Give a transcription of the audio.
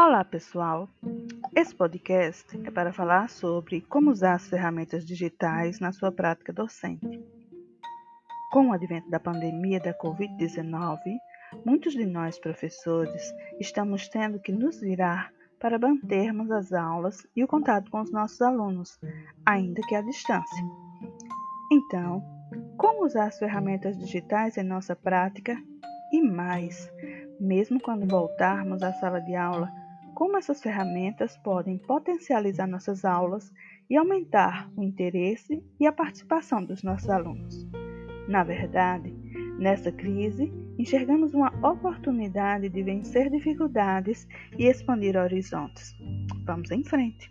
Olá, pessoal! Esse podcast é para falar sobre como usar as ferramentas digitais na sua prática docente. Com o advento da pandemia da Covid-19, muitos de nós, professores, estamos tendo que nos virar para mantermos as aulas e o contato com os nossos alunos, ainda que à distância. Então, como usar as ferramentas digitais em nossa prática e mais, mesmo quando voltarmos à sala de aula, como essas ferramentas podem potencializar nossas aulas e aumentar o interesse e a participação dos nossos alunos. Na verdade, nessa crise, enxergamos uma oportunidade de vencer dificuldades e expandir horizontes. Vamos em frente!